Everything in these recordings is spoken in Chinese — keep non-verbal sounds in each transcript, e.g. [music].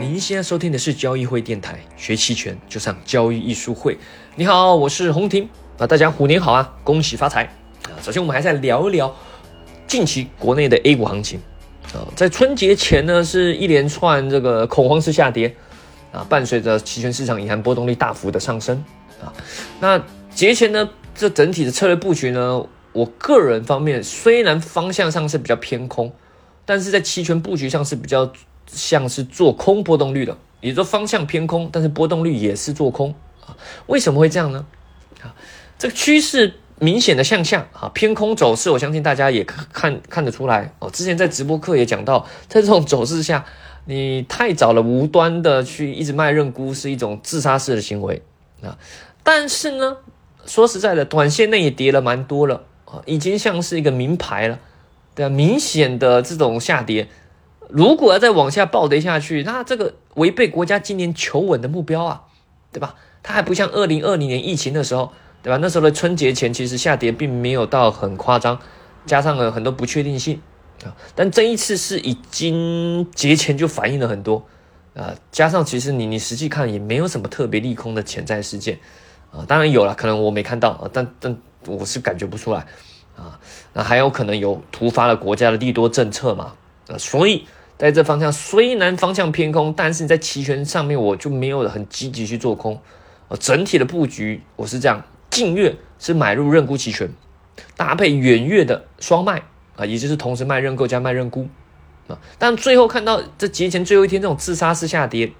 您现在收听的是交易会电台，学期权就上交易艺术会。你好，我是洪婷啊，大家虎年好啊，恭喜发财啊！首先我们还在聊一聊近期国内的 A 股行情啊，在春节前呢是一连串这个恐慌式下跌啊，伴随着期权市场隐含波动率大幅的上升啊。那节前呢，这整体的策略布局呢，我个人方面虽然方向上是比较偏空，但是在期权布局上是比较。像是做空波动率的，也就方向偏空，但是波动率也是做空啊？为什么会这样呢？啊，这个趋势明显的向下啊，偏空走势，我相信大家也看看得出来哦。之前在直播课也讲到，在这种走势下，你太早了，无端的去一直卖认沽，是一种自杀式的行为啊。但是呢，说实在的，短线内也跌了蛮多了啊，已经像是一个名牌了，对啊，明显的这种下跌。如果要再往下暴跌下去，那这个违背国家今年求稳的目标啊，对吧？它还不像二零二零年疫情的时候，对吧？那时候的春节前其实下跌并没有到很夸张，加上了很多不确定性啊。但这一次是已经节前就反映了很多啊，加上其实你你实际看也没有什么特别利空的潜在事件啊，当然有了，可能我没看到啊，但但我是感觉不出来啊。那还有可能有突发了国家的利多政策嘛？啊，所以。在这方向虽然方向偏空，但是你在期权上面我就没有很积极去做空，呃，整体的布局我是这样，近月是买入认沽期权，搭配远月的双卖啊，也就是同时卖认购加卖认沽啊，但最后看到这节前最后一天这种自杀式下跌，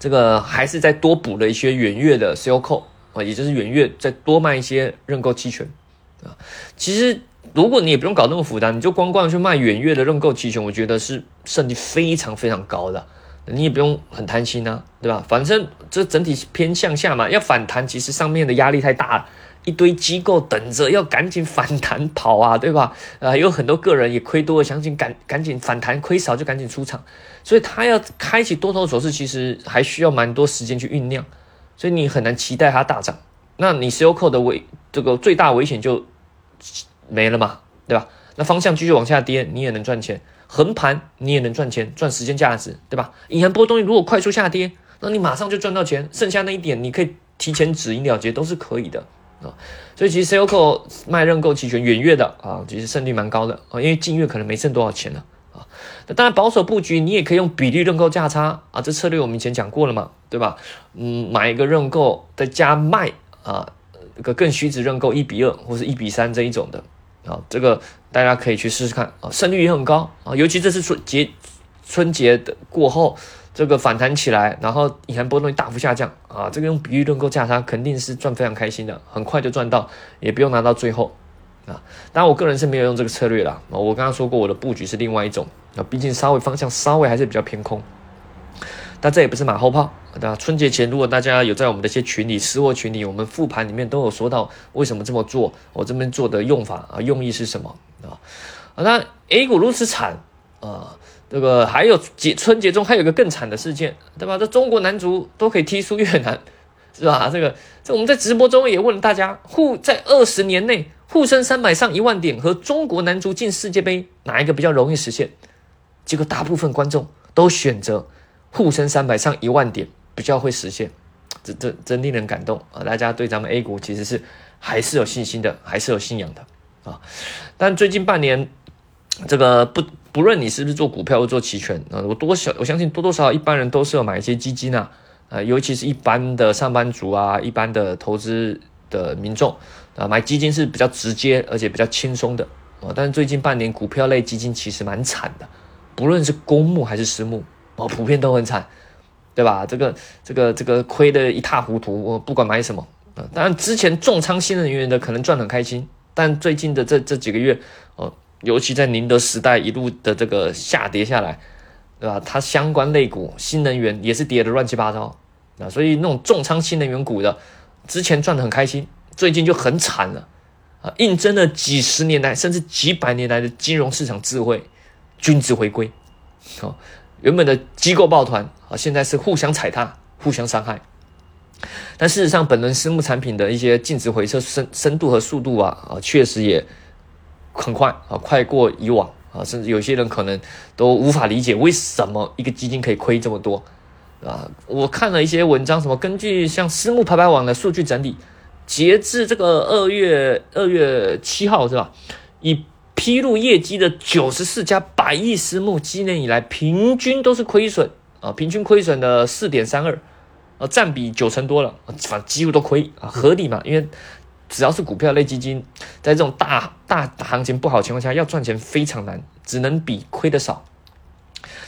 这个还是再多补了一些远月的 sell call 啊，也就是远月再多卖一些认购期权啊，其实。如果你也不用搞那么复杂，你就光光去卖远月的认购期权，我觉得是胜率非常非常高的。你也不用很贪心啊，对吧？反正这整体偏向下嘛，要反弹，其实上面的压力太大了，一堆机构等着要赶紧反弹跑啊，对吧？啊，有很多个人也亏多了，想紧赶赶紧反弹，亏少就赶紧出场，所以他要开启多头走势，其实还需要蛮多时间去酝酿，所以你很难期待它大涨。那你石油扣的危这个最大危险就。没了嘛，对吧？那方向继续往下跌，你也能赚钱；横盘你也能赚钱，赚时间价值，对吧？隐含波动率如果快速下跌，那你马上就赚到钱，剩下那一点你可以提前止盈了结，都是可以的啊。所以其实 c o c o 卖认购期权远月的啊，其实胜率蛮高的啊，因为近月可能没挣多少钱了啊。那当然保守布局，你也可以用比例认购价差啊，这策略我们以前讲过了嘛，对吧？嗯，买一个认购再加卖啊，一个更虚值认购一比二或是一比三这一种的。啊，这个大家可以去试试看啊，胜率也很高啊，尤其这次春节春节的过后，这个反弹起来，然后隐含波动率大幅下降啊，这个用比喻论购价差肯定是赚非常开心的，很快就赚到，也不用拿到最后啊。当然，我个人是没有用这个策略啦，啊，我刚刚说过我的布局是另外一种啊，毕竟稍微方向稍微还是比较偏空。但这也不是马后炮，对吧？春节前，如果大家有在我们的一些群里、私货群里，我们复盘里面都有说到为什么这么做，我这边做的用法啊，用意是什么啊？那 A 股如此惨啊，这个还有节春节中还有一个更惨的事件，对吧？这中国男足都可以踢出越南，是吧？这个这我们在直播中也问了大家，沪在二十年内沪深三百上一万点和中国男足进世界杯哪一个比较容易实现？结果大部分观众都选择。沪深三百上一万点比较会实现，这这真令人感动啊！大家对咱们 A 股其实是还是有信心的，还是有信仰的啊！但最近半年，这个不不论你是不是做股票或做期权啊，我多少我相信多多少少一般人都是有买一些基金啊，啊，尤其是一般的上班族啊，一般的投资的民众啊，买基金是比较直接而且比较轻松的啊。但是最近半年股票类基金其实蛮惨的，不论是公募还是私募。哦，普遍都很惨，对吧？这个、这个、这个亏得一塌糊涂。我不管买什么，当然之前重仓新能源的可能赚很开心，但最近的这这几个月，哦，尤其在宁德时代一路的这个下跌下来，对吧？它相关类股新能源也是跌得乱七八糟啊，所以那种重仓新能源股的，之前赚得很开心，最近就很惨了啊，印证了几十年来甚至几百年来的金融市场智慧，均值回归，好。原本的机构抱团啊，现在是互相踩踏、互相伤害。但事实上，本轮私募产品的一些净值回撤深深度和速度啊啊，确实也很快啊，快过以往啊。甚至有些人可能都无法理解为什么一个基金可以亏这么多，啊，我看了一些文章，什么根据像私募排排网的数据整理，截至这个二月二月七号是吧？以披露业绩的九十四家百亿私募，今年以来平均都是亏损啊，平均亏损的四点三二，呃，占比九成多了，反正几乎都亏啊，合理嘛？因为只要是股票类基金，在这种大大行情不好情况下，要赚钱非常难，只能比亏的少。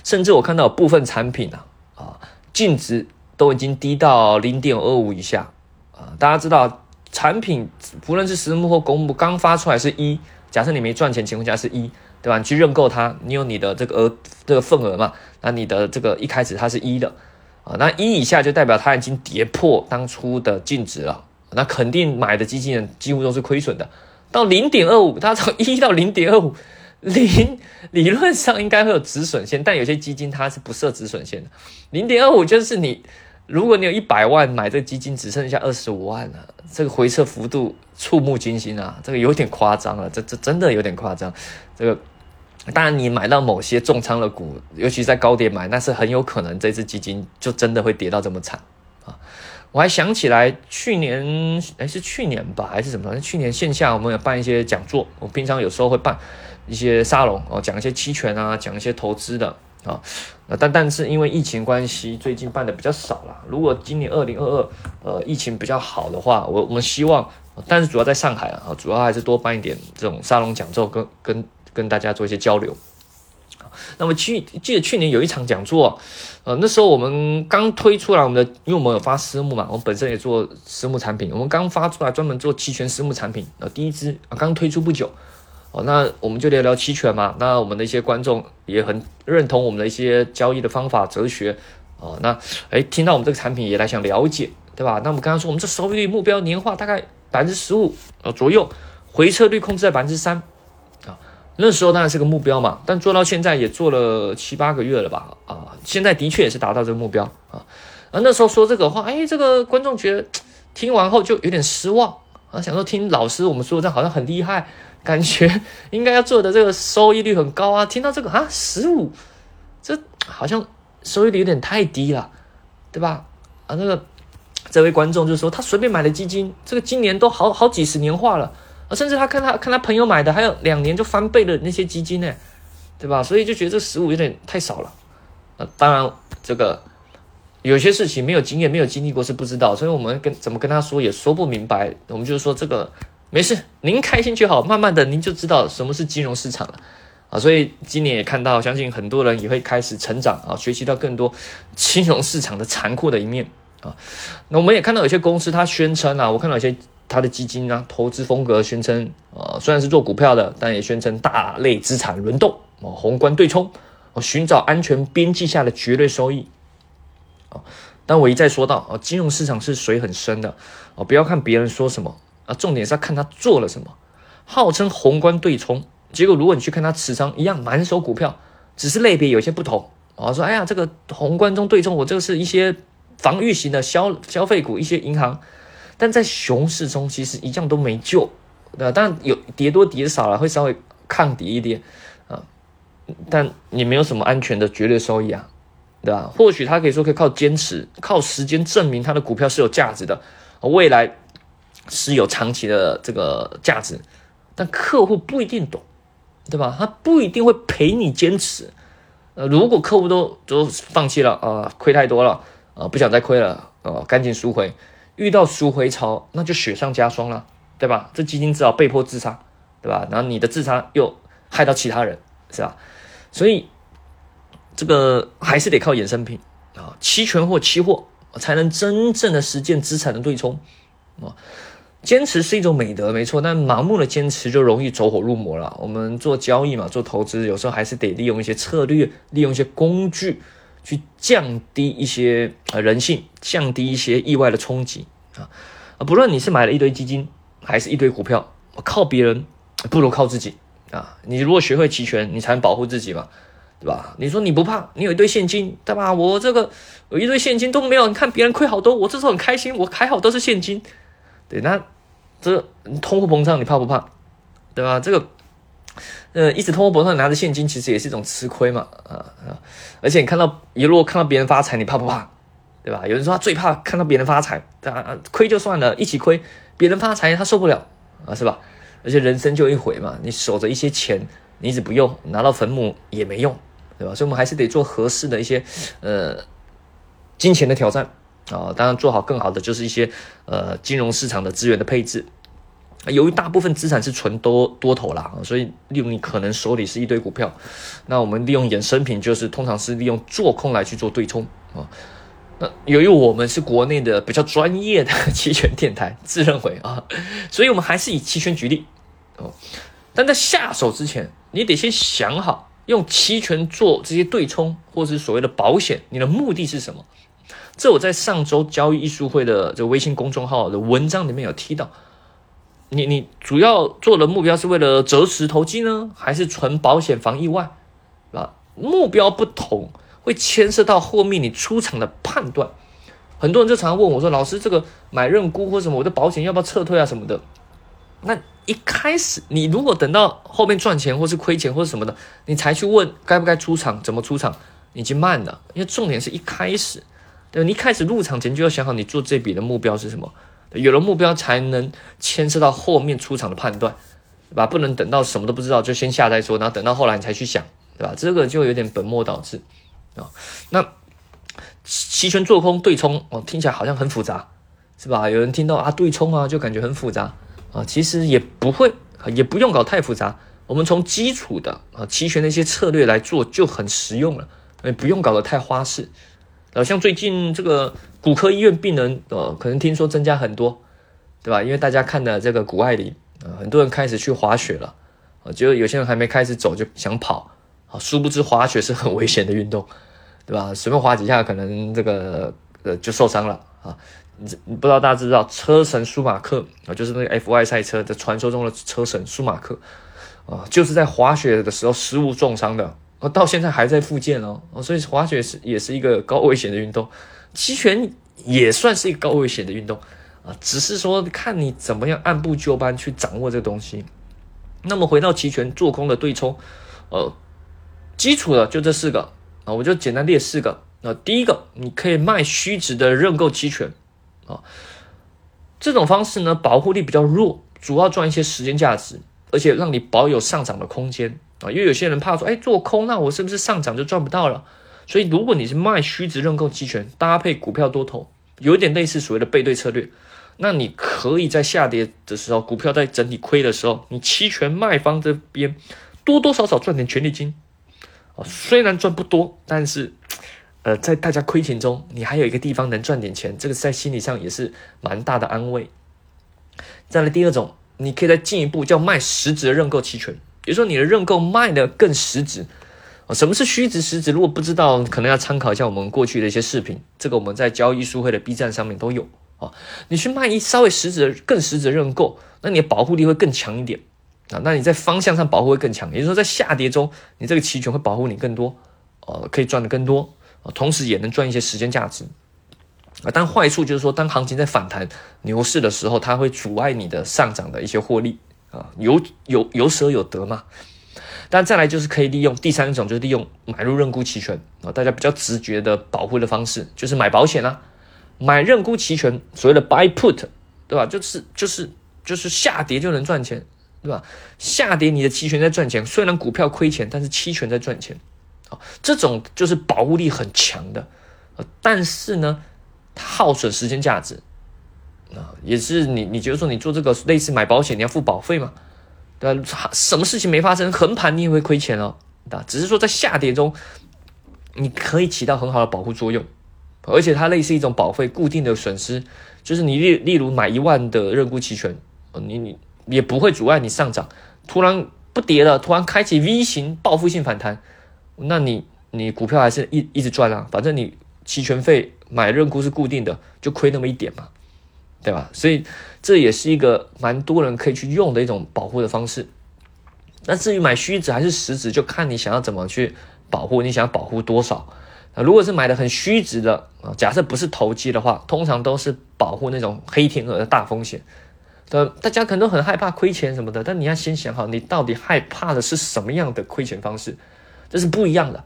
甚至我看到有部分产品啊，啊，净值都已经低到零点二五以下啊。大家知道，产品不论是私募或公募，刚发出来是一，假设你没赚钱情况下是一，对吧？你去认购它，你有你的这个额这个份额嘛？那你的这个一开始它是一的啊，那一以下就代表它已经跌破当初的净值了。那肯定买的基金人几乎都是亏损的，到零点二五，它从一到零点二五，零理论上应该会有止损线，但有些基金它是不设止损线的。零点二五就是你，如果你有一百万买这个基金，只剩下二十五万了，这个回撤幅度触目惊心啊，这个有点夸张了，这这真的有点夸张。这个当然你买到某些重仓的股，尤其在高点买，那是很有可能这只基金就真的会跌到这么惨啊。我还想起来，去年哎是去年吧，还是什么？去年线下我们有办一些讲座，我平常有时候会办一些沙龙哦，讲一些期权啊，讲一些投资的啊。但但是因为疫情关系，最近办的比较少了。如果今年二零二二呃疫情比较好的话，我我们希望，但是主要在上海啊，主要还是多办一点这种沙龙讲座，跟跟跟大家做一些交流。那么去记得去年有一场讲座，呃，那时候我们刚推出来我们的，因为我们有发私募嘛，我们本身也做私募产品，我们刚发出来专门做期权私募产品，呃，第一支啊刚推出不久，哦，那我们就聊聊期权嘛，那我们的一些观众也很认同我们的一些交易的方法哲学，哦，那哎听到我们这个产品也来想了解，对吧？那我们刚刚说我们这收益率目标年化大概百分之十五呃左右，回撤率控制在百分之三啊。那时候当然是个目标嘛，但做到现在也做了七八个月了吧？啊，现在的确也是达到这个目标啊。啊，那时候说这个话，哎，这个观众觉得听完后就有点失望啊，想说听老师我们说这好像很厉害，感觉应该要做的这个收益率很高啊。听到这个啊，十五，这好像收益率有点太低了，对吧？啊，那个这位观众就说他随便买的基金，这个今年都好好几十年化了。啊，甚至他看他看他朋友买的，还有两年就翻倍的那些基金呢，对吧？所以就觉得这十五有点太少了。啊，当然这个有些事情没有经验、没有经历过是不知道，所以我们跟怎么跟他说也说不明白。我们就是说这个没事，您开心就好，慢慢的您就知道什么是金融市场了。啊，所以今年也看到，相信很多人也会开始成长啊，学习到更多金融市场的残酷的一面啊。那我们也看到有些公司它宣称啊，我看到有些。他的基金啊，投资风格宣称，呃，虽然是做股票的，但也宣称大类资产轮动，哦，宏观对冲，哦，寻找安全边际下的绝对收益，啊，但我一再说到，啊，金融市场是水很深的，哦，不要看别人说什么，啊，重点是要看他做了什么，号称宏观对冲，结果如果你去看他持仓一样满手股票，只是类别有些不同，啊，说，哎呀，这个宏观中对冲，我这个是一些防御型的消消费股，一些银行。但在熊市中，其实一样都没救，对吧？但有跌多跌少了，会稍微抗跌一点啊。但你没有什么安全的绝对收益啊，对吧？或许他可以说可以靠坚持、靠时间证明他的股票是有价值的，未来是有长期的这个价值。但客户不一定懂，对吧？他不一定会陪你坚持。呃，如果客户都都放弃了啊，亏太多了啊，不想再亏了啊，赶紧赎回。遇到赎回潮，那就雪上加霜了，对吧？这基金只好被迫自杀，对吧？然后你的自杀又害到其他人，是吧？所以这个还是得靠衍生品啊，期权或期货才能真正的实现资产的对冲啊。坚持是一种美德，没错，但盲目的坚持就容易走火入魔了。我们做交易嘛，做投资，有时候还是得利用一些策略，利用一些工具。去降低一些呃人性，降低一些意外的冲击啊啊！不论你是买了一堆基金，还是一堆股票，靠别人不如靠自己啊！你如果学会期权，你才能保护自己嘛，对吧？你说你不怕，你有一堆现金，对吧？我这个有一堆现金都没有，你看别人亏好多，我这时候很开心，我还好都是现金，对，那这通货膨胀你怕不怕？对吧？这个呃，一直通货膨胀拿着现金，其实也是一种吃亏嘛，啊啊！而且你看到，你如果看到别人发财，你怕不怕？对吧？有人说他最怕看到别人发财，啊，亏就算了，一起亏，别人发财他受不了啊，是吧？而且人生就一回嘛，你守着一些钱，你一直不用，拿到坟墓也没用，对吧？所以我们还是得做合适的一些呃金钱的挑战啊，当然做好更好的就是一些呃金融市场的资源的配置。由于大部分资产是纯多多头啦，所以利用你可能手里是一堆股票，那我们利用衍生品，就是通常是利用做空来去做对冲啊。那由于我们是国内的比较专业的 [laughs] 期权电台，自认为啊，所以我们还是以期权举例哦。但在下手之前，你得先想好用期权做这些对冲，或是所谓的保险，你的目的是什么？这我在上周交易艺术会的这个微信公众号的文章里面有提到。你你主要做的目标是为了择时投机呢，还是纯保险防意外？啊，目标不同，会牵涉到后面你出场的判断。很多人就常常问我说：“老师，这个买认沽或什么，我的保险要不要撤退啊什么的？”那一开始你如果等到后面赚钱或是亏钱或者什么的，你才去问该不该出场，怎么出场，已经慢了。因为重点是一开始，对你一开始入场前就要想好你做这笔的目标是什么。有了目标，才能牵涉到后面出场的判断，对吧？不能等到什么都不知道就先下再说，然后等到后来你才去想，对吧？这个就有点本末倒置啊。那期权做空对冲哦，听起来好像很复杂，是吧？有人听到啊对冲啊，就感觉很复杂啊。其实也不会，也不用搞太复杂。我们从基础的啊期权的一些策略来做就很实用了，也不用搞得太花式。呃，像最近这个骨科医院病人，呃，可能听说增加很多，对吧？因为大家看的这个谷爱凌，啊，很多人开始去滑雪了，啊，就有些人还没开始走就想跑，啊，殊不知滑雪是很危险的运动，对吧？随便滑几下，可能这个呃就受伤了啊！你你不知道大家知道车神舒马克啊，就是那个 FY 赛车的传说中的车神舒马克，啊，就是在滑雪的时候失误重伤的。我，到现在还在复健哦，所以滑雪是也是一个高危险的运动，期权也算是一个高危险的运动啊，只是说看你怎么样按部就班去掌握这个东西。那么回到期权做空的对冲，呃，基础的就这四个啊，我就简单列四个啊。第一个，你可以卖虚值的认购期权啊，这种方式呢保护力比较弱，主要赚一些时间价值，而且让你保有上涨的空间。啊，因为有些人怕说，哎，做空，那我是不是上涨就赚不到了？所以，如果你是卖虚值认购期权，搭配股票多头，有点类似所谓的背对策略，那你可以在下跌的时候，股票在整体亏的时候，你期权卖方这边多多少少赚点权利金。啊，虽然赚不多，但是，呃，在大家亏钱中，你还有一个地方能赚点钱，这个在心理上也是蛮大的安慰。再来第二种，你可以再进一步叫卖实值认购期权。比如说你的认购卖的更实值？什么是虚值实值？如果不知道，可能要参考一下我们过去的一些视频。这个我们在交易书会的 B 站上面都有啊。你去卖一稍微实值更实值认购，那你的保护力会更强一点啊。那你在方向上保护会更强，也就是说在下跌中，你这个期权会保护你更多啊，可以赚的更多，同时也能赚一些时间价值啊。但坏处就是说，当行情在反弹牛市的时候，它会阻碍你的上涨的一些获利。啊，有有有舍有得嘛？但再来就是可以利用第三种，就是利用买入认沽期权啊，大家比较直觉的保护的方式，就是买保险啊，买认沽期权，所谓的 buy put，对吧？就是就是就是下跌就能赚钱，对吧？下跌你的期权在赚钱，虽然股票亏钱，但是期权在赚钱，啊，这种就是保护力很强的，但是呢，耗损时间价值。啊，也是你，你觉得说你做这个类似买保险，你要付保费嘛？对吧？什么事情没发生，横盘你也会亏钱哦，对吧？只是说在下跌中，你可以起到很好的保护作用，而且它类似一种保费固定的损失，就是你例例如买一万的认沽期权，你你也不会阻碍你上涨，突然不跌了，突然开启 V 型报复性反弹，那你你股票还是一一直赚啊，反正你期权费买认沽是固定的，就亏那么一点嘛。对吧？所以这也是一个蛮多人可以去用的一种保护的方式。那至于买虚值还是实值，就看你想要怎么去保护，你想要保护多少啊？如果是买的很虚值的啊，假设不是投机的话，通常都是保护那种黑天鹅的大风险。呃，大家可能都很害怕亏钱什么的，但你要先想好，你到底害怕的是什么样的亏钱方式，这是不一样的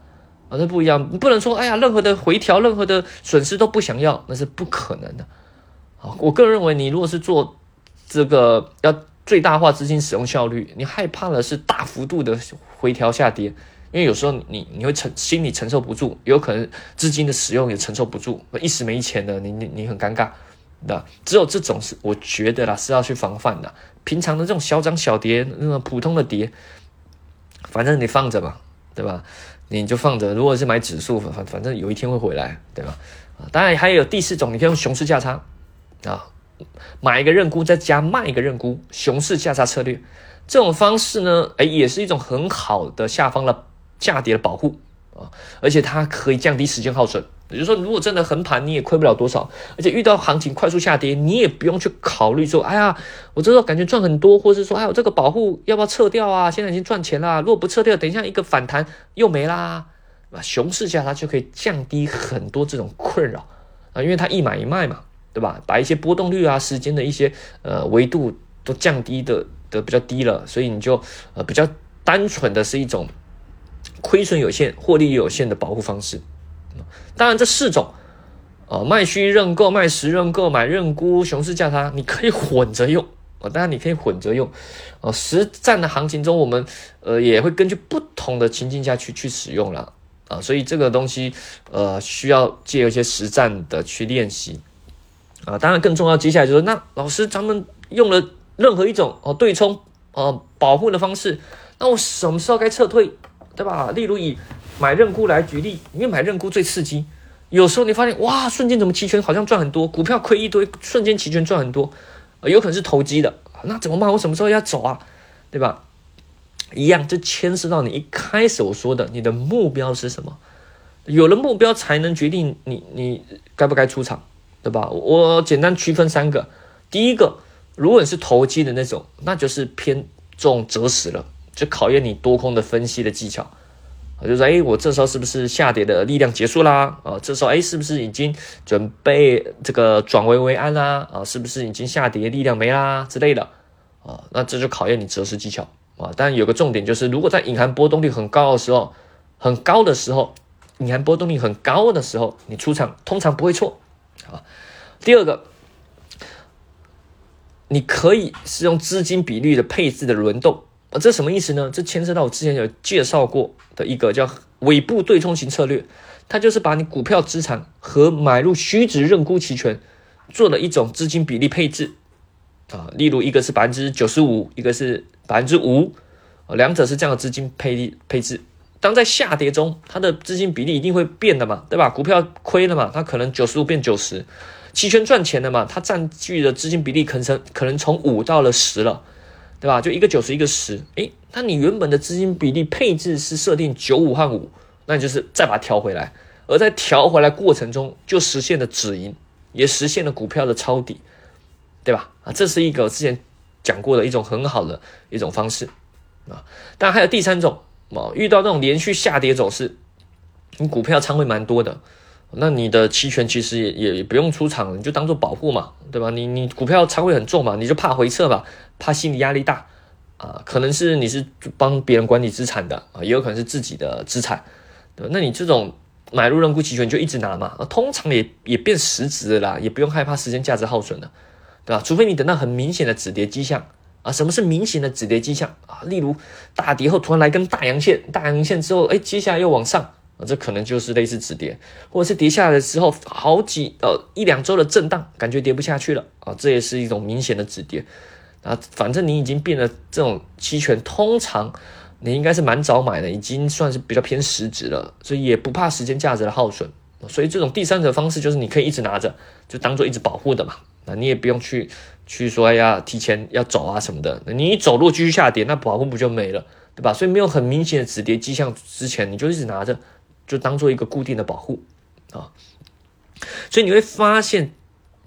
啊，这不一样，不能说哎呀，任何的回调、任何的损失都不想要，那是不可能的。我个人认为，你如果是做这个要最大化资金使用效率，你害怕的是大幅度的回调下跌，因为有时候你你会承心里承受不住，有可能资金的使用也承受不住，一时没钱的，你你你很尴尬。那只有这种是我觉得啦，是要去防范的。平常的这种小涨小跌，那种普通的跌，反正你放着嘛，对吧？你就放着。如果是买指数，反反正有一天会回来，对吧？当然还有第四种，你可以用熊市价差啊，买一个认沽再加卖一个认沽，熊市价差策略。这种方式呢，哎，也是一种很好的下方的价跌的保护啊，而且它可以降低时间耗损。也就是说，如果真的横盘，你也亏不了多少，而且遇到行情快速下跌，你也不用去考虑说，哎呀，我这时候感觉赚很多，或者是说，哎，我这个保护要不要撤掉啊？现在已经赚钱啦，如果不撤掉，等一下一个反弹又没啦，啊，熊市下它就可以降低很多这种困扰啊，因为它一买一卖嘛，对吧？把一些波动率啊、时间的一些呃维度都降低的的比较低了，所以你就呃比较单纯的是一种亏损有限、获利有限的保护方式。当然，这四种，呃，卖虚认购、卖实认购、买认沽、熊市价差，你可以混着用啊。当然，你可以混着用，呃，实战的行情中，我们呃也会根据不同的情境下去去使用了啊。所以这个东西，呃，需要借一些实战的去练习啊。当然，更重要，接下来就是，那老师咱们用了任何一种哦对冲哦保护的方式，那我什么时候该撤退，对吧？例如以买认沽来举例，因为买认沽最刺激。有时候你发现哇，瞬间怎么期权好像赚很多，股票亏一堆，瞬间期权赚很多，有可能是投机的，那怎么办？我什么时候要走啊？对吧？一样，这牵涉到你一开始我说的，你的目标是什么？有了目标才能决定你你该不该出场，对吧？我简单区分三个，第一个，如果你是投机的那种，那就是偏重择时了，就考验你多空的分析的技巧。就说哎，我这时候是不是下跌的力量结束啦？啊，这时候哎，是不是已经准备这个转危为安啦？啊，是不是已经下跌力量没啦之类的？啊，那这就考验你择时技巧啊。但有个重点就是，如果在隐含波动率很高的时候，很高的时候，隐含波动率很高的时候，你出场通常不会错啊。第二个，你可以是用资金比率的配置的轮动。啊，这什么意思呢？这牵涉到我之前有介绍过的一个叫尾部对冲型策略，它就是把你股票资产和买入虚值认沽期权做了一种资金比例配置啊。例如一个是百分之九十五，一个是百分之五，两者是这样的资金配配置。当在下跌中，它的资金比例一定会变的嘛，对吧？股票亏了嘛，它可能九十五变九十；期权赚钱了嘛，它占据的资金比例可能可能从五到了十了。对吧？就一个九十，一个十，诶，那你原本的资金比例配置是设定九五和五，那你就是再把它调回来，而在调回来过程中就实现了止盈，也实现了股票的抄底，对吧？啊，这是一个之前讲过的一种很好的一种方式啊。当然还有第三种遇到那种连续下跌走势，你股票仓位蛮多的。那你的期权其实也也不用出场，你就当做保护嘛，对吧？你你股票仓位很重嘛，你就怕回撤嘛，怕心理压力大啊，可能是你是帮别人管理资产的啊，也有可能是自己的资产，对吧？那你这种买入认沽期权就一直拿嘛，通常也也变实质啦，也不用害怕时间价值耗损了，对吧？除非你等到很明显的止跌迹象啊，什么是明显的止跌迹象啊？例如大跌后突然来根大阳线，大阳线之后，哎，接下来又往上。啊，这可能就是类似止跌，或者是跌下来的时候好几呃一两周的震荡，感觉跌不下去了啊，这也是一种明显的止跌啊。反正你已经变得这种期权，通常你应该是蛮早买的，已经算是比较偏实质了，所以也不怕时间价值的耗损。所以这种第三者方式就是你可以一直拿着，就当做一直保护的嘛。那你也不用去去说哎呀提前要走啊什么的，你一走路继续下跌，那保护不就没了，对吧？所以没有很明显的止跌迹象之前，你就一直拿着。就当做一个固定的保护啊，所以你会发现，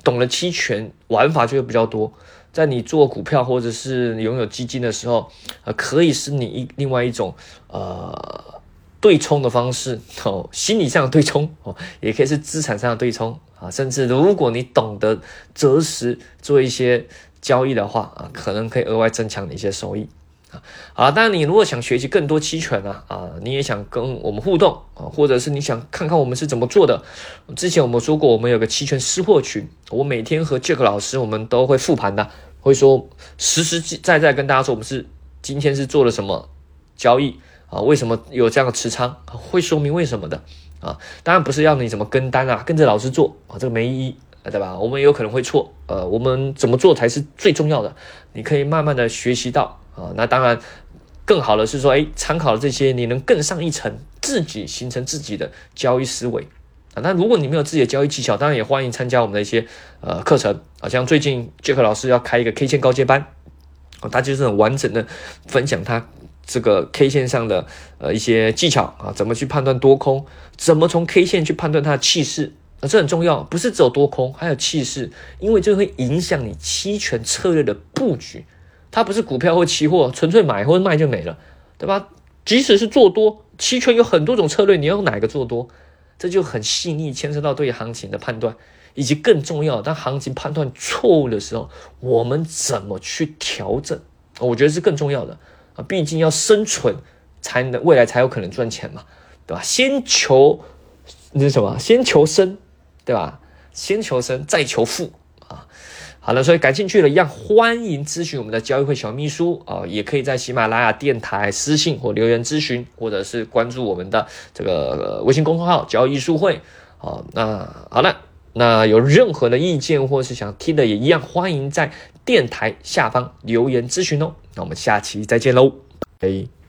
懂了期权玩法就会比较多。在你做股票或者是拥有基金的时候，呃，可以是你一另外一种呃对冲的方式哦，心理上的对冲哦，也可以是资产上的对冲啊。甚至如果你懂得择时做一些交易的话啊，可能可以额外增强你一些收益。啊，当然，你如果想学习更多期权呢，啊，你也想跟我们互动啊，或者是你想看看我们是怎么做的，之前我们说过，我们有个期权私货群，我每天和 Jack 老师我们都会复盘的，会说实实在在跟大家说我们是今天是做了什么交易啊，为什么有这样的持仓，会说明为什么的啊，当然不是要你怎么跟单啊，跟着老师做啊，这个没意义，对吧？我们有可能会错，呃，我们怎么做才是最重要的，你可以慢慢的学习到。啊，那当然，更好的是说，哎，参考这些，你能更上一层，自己形成自己的交易思维啊。那如果你没有自己的交易技巧，当然也欢迎参加我们的一些呃课程啊，像最近杰克老师要开一个 K 线高阶班啊，他就是很完整的分享他这个 K 线上的呃一些技巧啊，怎么去判断多空，怎么从 K 线去判断它的气势啊，这很重要，不是只有多空，还有气势，因为这会影响你期权策略的布局。它不是股票或期货，纯粹买或者卖就没了，对吧？即使是做多，期权有很多种策略，你要用哪个做多，这就很细腻，牵涉到对行情的判断，以及更重要，当行情判断错误的时候，我们怎么去调整？我觉得是更重要的啊！毕竟要生存，才能未来才有可能赚钱嘛，对吧？先求那是什么？先求生，对吧？先求生，再求富啊。好了，所以感兴趣的，一样欢迎咨询我们的交易会小秘书啊，也可以在喜马拉雅电台私信或留言咨询，或者是关注我们的这个微信公众号交易书会。啊，那好了，那有任何的意见或是想听的，也一样欢迎在电台下方留言咨询哦。那我们下期再见喽，拜。